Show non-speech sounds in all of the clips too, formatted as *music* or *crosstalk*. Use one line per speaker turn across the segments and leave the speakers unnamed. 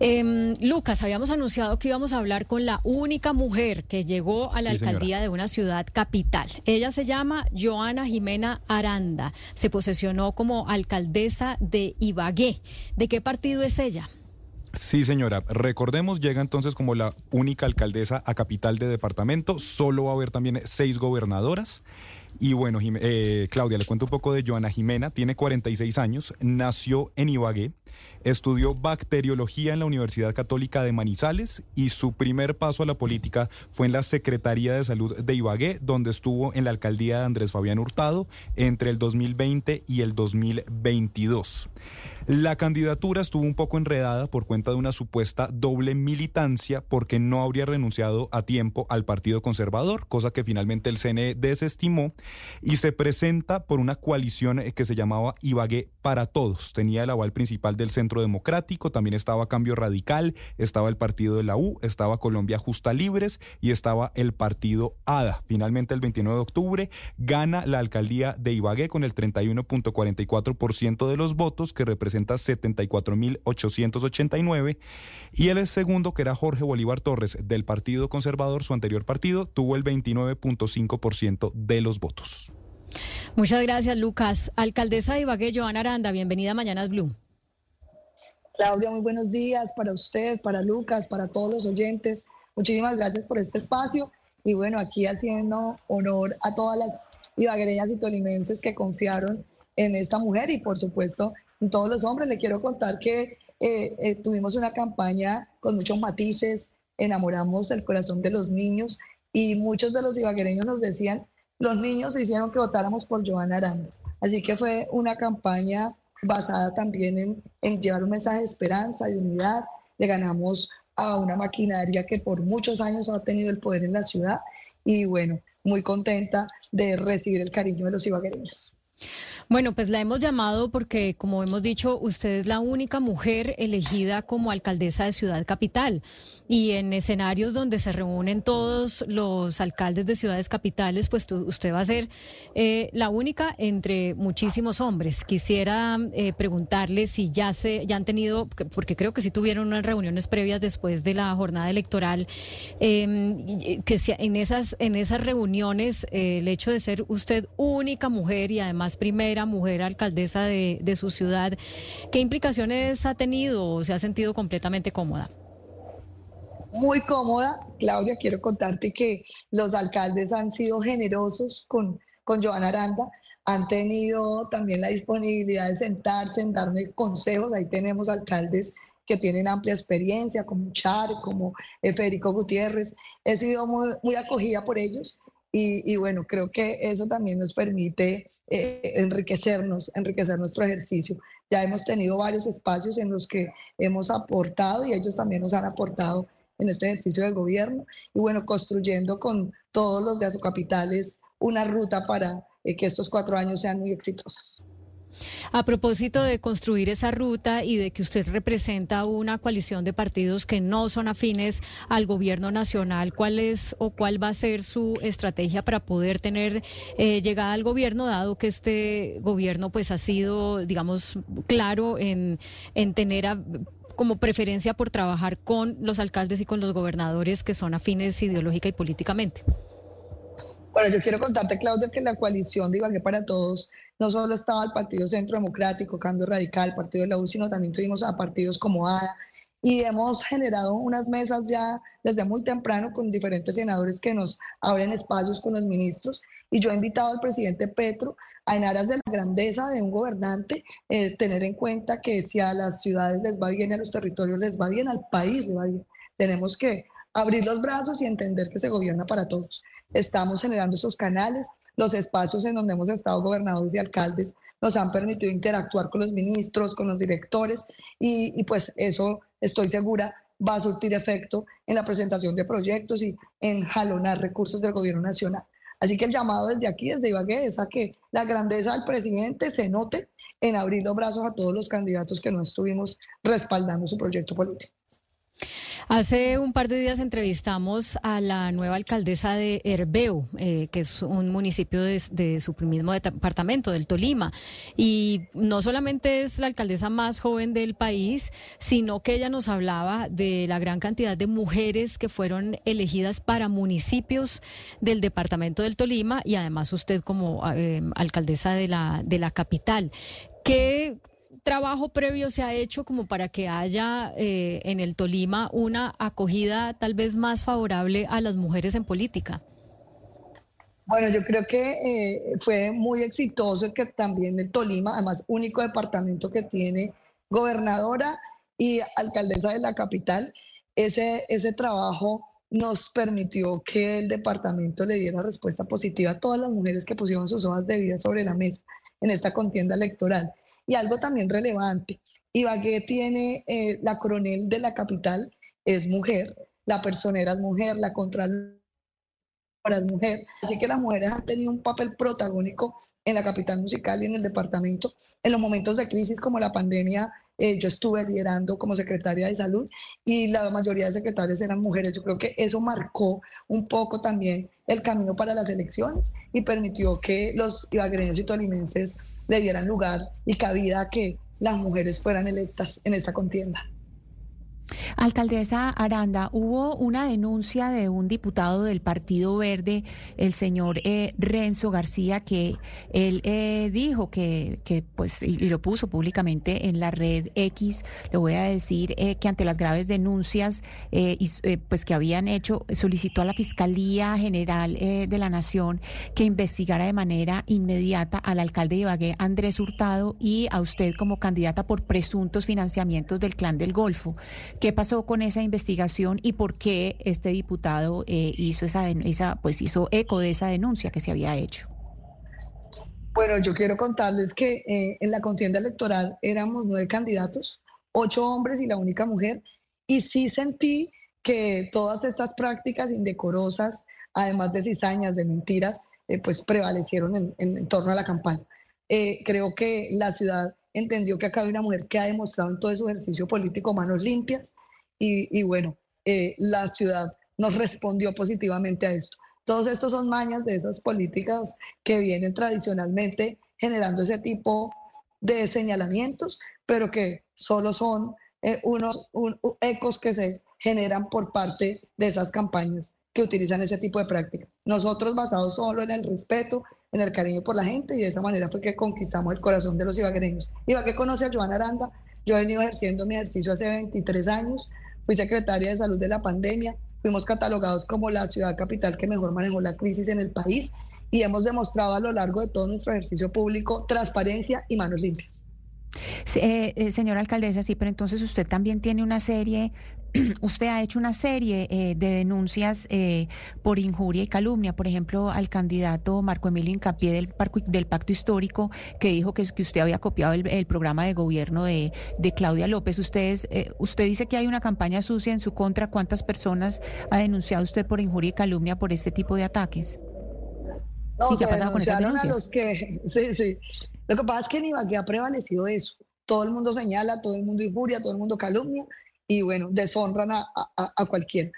Em, Lucas, habíamos anunciado que íbamos a hablar con la única mujer que llegó a la alcaldía de una ciudad capital. Ella se llama Joana Jimena Aranda. Se posesionó como alcaldesa de Ibagué. ¿De qué partido es ella?
Sí, señora. Recordemos, llega entonces como la única alcaldesa a capital de departamento. Solo va a haber también seis gobernadoras. Y bueno, eh, Claudia, le cuento un poco de Joana Jimena. Tiene 46 años, nació en Ibagué, estudió bacteriología en la Universidad Católica de Manizales y su primer paso a la política fue en la Secretaría de Salud de Ibagué, donde estuvo en la alcaldía de Andrés Fabián Hurtado entre el 2020 y el 2022. La candidatura estuvo un poco enredada por cuenta de una supuesta doble militancia porque no habría renunciado a tiempo al Partido Conservador, cosa que finalmente el CNE desestimó y se presenta por una coalición que se llamaba Ibagué para Todos. Tenía el aval principal del Centro Democrático, también estaba Cambio Radical, estaba el partido de la U, estaba Colombia Justa Libres y estaba el partido ADA. Finalmente el 29 de octubre gana la alcaldía de Ibagué con el 31.44% de los votos que representa 74.889 y el segundo, que era Jorge Bolívar Torres del Partido Conservador, su anterior partido, tuvo el 29.5% de los votos.
Muchas gracias, Lucas. Alcaldesa de Ibagué, Joana Aranda, bienvenida a Mañanas Blue.
Claudia, muy buenos días para usted, para Lucas, para todos los oyentes. Muchísimas gracias por este espacio y bueno, aquí haciendo honor a todas las ibaguereñas y tolimenses que confiaron en esta mujer y por supuesto todos los hombres. Le quiero contar que eh, eh, tuvimos una campaña con muchos matices, enamoramos el corazón de los niños y muchos de los ibaguereños nos decían, los niños hicieron que votáramos por Joana Aranda. Así que fue una campaña basada también en, en llevar un mensaje de esperanza, y unidad. Le ganamos a una maquinaria que por muchos años ha tenido el poder en la ciudad y bueno, muy contenta de recibir el cariño de los ibaguereños.
Bueno, pues la hemos llamado porque, como hemos dicho, usted es la única mujer elegida como alcaldesa de Ciudad Capital. Y en escenarios donde se reúnen todos los alcaldes de ciudades capitales, pues usted va a ser eh, la única entre muchísimos hombres. Quisiera eh, preguntarle si ya se ya han tenido, porque creo que sí tuvieron unas reuniones previas después de la jornada electoral, em, que en esas en esas reuniones eh, el hecho de ser usted única mujer y además primera mujer alcaldesa de, su ciudad, ¿qué implicaciones ha tenido o se ha sentido completamente cómoda?
muy cómoda. Claudia, quiero contarte que los alcaldes han sido generosos con, con Joana Aranda, han tenido también la disponibilidad de sentarse, en darme consejos. Ahí tenemos alcaldes que tienen amplia experiencia, como Char, como eh, Federico Gutiérrez. He sido muy, muy acogida por ellos y, bueno, creo que eso también nos permite eh, enriquecernos, enriquecer nuestro ejercicio. Ya hemos tenido varios espacios en los que hemos aportado y ellos también nos han aportado en este ejercicio del gobierno y bueno, construyendo con todos los de Azocapitales una ruta para eh, que estos cuatro años sean muy exitosos.
A propósito de construir esa ruta y de que usted representa una coalición de partidos que no son afines al gobierno nacional, ¿cuál es o cuál va a ser su estrategia para poder tener eh, llegada al gobierno, dado que este gobierno pues ha sido, digamos, claro en, en tener a, como preferencia por trabajar con los alcaldes y con los gobernadores que son afines ideológica y políticamente?
Bueno, yo quiero contarte, Claudia, que la coalición de Ibagué para Todos no solo estaba el Partido Centro Democrático, Cambio Radical, Partido de la U, sino también tuvimos a partidos como ADA, y hemos generado unas mesas ya desde muy temprano con diferentes senadores que nos abren espacios con los ministros y yo he invitado al presidente Petro a en aras de la grandeza de un gobernante eh, tener en cuenta que si a las ciudades les va bien, a los territorios les va bien, al país les va bien. Tenemos que abrir los brazos y entender que se gobierna para todos. Estamos generando esos canales, los espacios en donde hemos estado gobernadores y alcaldes nos han permitido interactuar con los ministros, con los directores y, pues eso estoy segura va a surtir efecto en la presentación de proyectos y en jalonar recursos del gobierno nacional. Así que el llamado desde aquí, desde Ibagué, es a que la grandeza del presidente se note en abrir los brazos a todos los candidatos que no estuvimos respaldando su proyecto político.
Hace un par de días entrevistamos a la nueva alcaldesa de Herbeu, eh, que es un municipio de, su mismo departamento, del Tolima. Y no solamente es la alcaldesa más joven del país, sino que ella nos hablaba de la gran cantidad de mujeres que fueron elegidas para municipios del departamento del Tolima y además usted como eh, alcaldesa de la, de la capital. ¿Qué trabajo previo se ha hecho como para que haya eh, en el Tolima una acogida tal vez más favorable a las mujeres en política?
Bueno, yo creo que eh, fue muy exitoso que también el Tolima, además único departamento que tiene gobernadora y alcaldesa de la capital, ese, ese trabajo nos permitió que el departamento le diera respuesta positiva a todas las mujeres que pusieron sus hojas de vida sobre la mesa en esta contienda electoral. Y algo también relevante, Ibagué tiene eh, la coronel de la capital, es mujer, la personera es mujer, la contralora es mujer. Así que las mujeres han tenido un papel protagónico en la capital musical y en el departamento. En los momentos de crisis como la pandemia, eh, yo estuve liderando como secretaria de salud y la mayoría de secretarios eran mujeres. Yo creo que eso marcó un poco también el camino para las elecciones y permitió que los ibaguereños y tolimenses le dieran lugar y cabida a que las mujeres fueran electas en esta contienda.
Alcaldesa Aranda, hubo una denuncia de un diputado del Partido Verde, el señor eh, Renzo García, que él eh, dijo que, que, pues, y, lo puso públicamente en la red X, le voy a decir eh, que ante las graves denuncias y, pues que habían hecho, solicitó a la Fiscalía General de la Nación que investigara de manera inmediata al alcalde de Ibagué, Andrés Hurtado, y a usted como candidata por presuntos financiamientos del Clan del Golfo. ¿Qué pasó con esa investigación y por qué este diputado eh, hizo esa, esa, pues hizo eco de esa denuncia que se había hecho?
Bueno, yo quiero contarles que eh, en la contienda electoral éramos nueve candidatos, ocho hombres y la única mujer, y sí sentí que todas estas prácticas indecorosas, además de cizañas, de mentiras, eh, pues prevalecieron en, en, torno a la campaña. creo que la ciudad entendió que acá hay una mujer que ha demostrado en todo su ejercicio político manos limpias y, bueno, eh, la ciudad nos respondió positivamente a esto. Todos estos son mañas de esas políticas que vienen tradicionalmente generando ese tipo de señalamientos, pero que solo son eh, unos ecos que se generan por parte de esas campañas que utilizan ese tipo de prácticas. Nosotros basados solo en el respeto, en el cariño por la gente y de esa manera fue que conquistamos el corazón de los ibaguereños. Ibagué conoce a Joana Aranda, yo he venido ejerciendo mi ejercicio hace 23 años, fui secretaria de salud de la pandemia, fuimos catalogados como la ciudad capital que mejor manejó la crisis en el país y hemos demostrado a lo largo de todo nuestro ejercicio público transparencia y manos limpias.
Eh, eh, señora alcaldesa, sí, pero entonces usted también tiene una serie, *clears throat* usted ha hecho una serie eh, de denuncias eh, por injuria y calumnia, por ejemplo, al candidato Marco Emilio Incapié del, del Pacto Histórico, que dijo que, que usted había copiado el, programa de gobierno de, Claudia López. Ustedes, usted dice que hay una campaña sucia en su contra. ¿Cuántas personas ha denunciado usted por injuria y calumnia por este tipo de ataques?
No, ¿Qué ha pasado con esas denuncias? que, *laughs* sí, sí. Lo que pasa es que en Ibagué ha prevalecido eso. Todo el mundo señala, todo el mundo injuria, todo el mundo calumnia y bueno, deshonran a, a, cualquiera.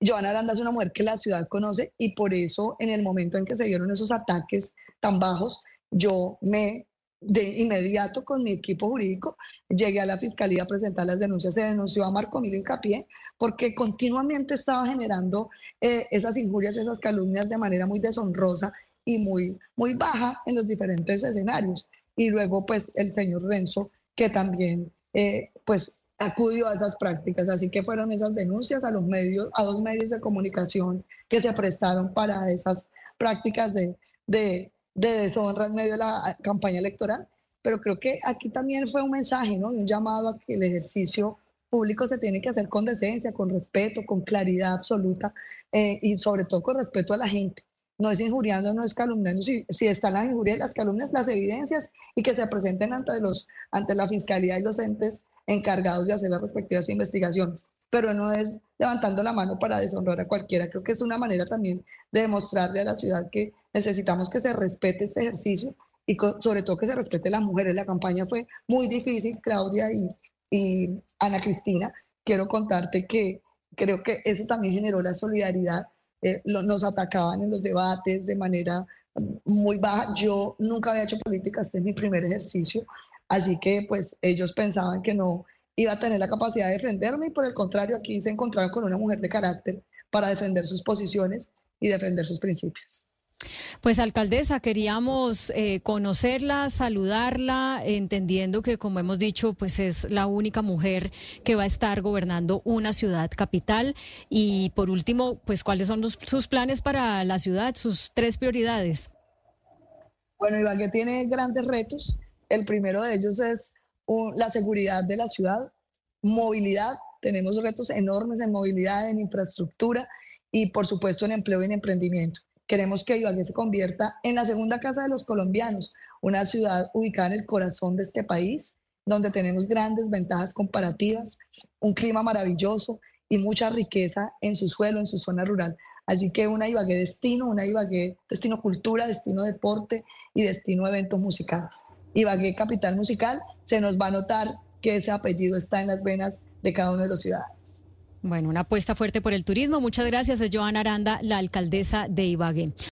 Joana Aranda es una mujer que la ciudad conoce y por eso en el momento en que se dieron esos ataques tan bajos, yo me de inmediato con mi equipo jurídico llegué a la fiscalía a presentar las denuncias. Se denunció a Marco Emilio Incapié porque continuamente estaba generando eh, esas injurias, esas calumnias de manera muy deshonrosa y muy, muy baja en los diferentes escenarios. Y luego, pues, el señor Renzo, que también, eh, pues, acudió a esas prácticas. Así que fueron esas denuncias a los medios, a dos medios de comunicación que se prestaron para esas prácticas de, de, de deshonra en medio de la campaña electoral. Pero creo que aquí también fue un mensaje, ¿no? Un llamado a que el ejercicio público se tiene que hacer con decencia, con respeto, con claridad absoluta eh, y sobre todo con respeto a la gente no es injuriando, no es calumniando, si, si están las injurias las calumnias, las evidencias y que se presenten ante, los, ante la fiscalía y los entes encargados de hacer las respectivas investigaciones. Pero no es levantando la mano para deshonrar a cualquiera. Creo que es una manera también de demostrarle a la ciudad que necesitamos que se respete este ejercicio y sobre todo que se respete a las mujeres. La campaña fue muy difícil, Claudia y, y Ana Cristina. Quiero contarte que creo que eso también generó la solidaridad. Eh, nos atacaban en los debates de manera muy baja. Yo nunca había hecho política, este es mi primer ejercicio, así que pues ellos pensaban que no iba a tener la capacidad de defenderme y por el contrario aquí se encontraron con una mujer de carácter para defender sus posiciones y defender sus principios.
Pues alcaldesa, queríamos eh, conocerla, saludarla, entendiendo que como hemos dicho, pues es la única mujer que va a estar gobernando una ciudad capital. Y por último, pues cuáles son sus planes para la ciudad, sus tres prioridades.
Bueno, Ibagué tiene grandes retos. El primero de ellos es la seguridad de la ciudad, movilidad. Tenemos retos enormes en movilidad, en infraestructura y por supuesto en empleo y en emprendimiento. Queremos que Ibagué se convierta en la segunda casa de los colombianos, una ciudad ubicada en el corazón de este país, donde tenemos grandes ventajas comparativas, un clima maravilloso y mucha riqueza en su suelo, en su zona rural. Así que una Ibagué destino, una Ibagué destino cultura, destino deporte y destino eventos musicales. Ibagué capital musical, se nos va a notar que ese apellido está en las venas de cada uno de los ciudadanos.
Bueno, una apuesta fuerte por el turismo. Muchas gracias. Es Joana Aranda, la alcaldesa de Ibagué.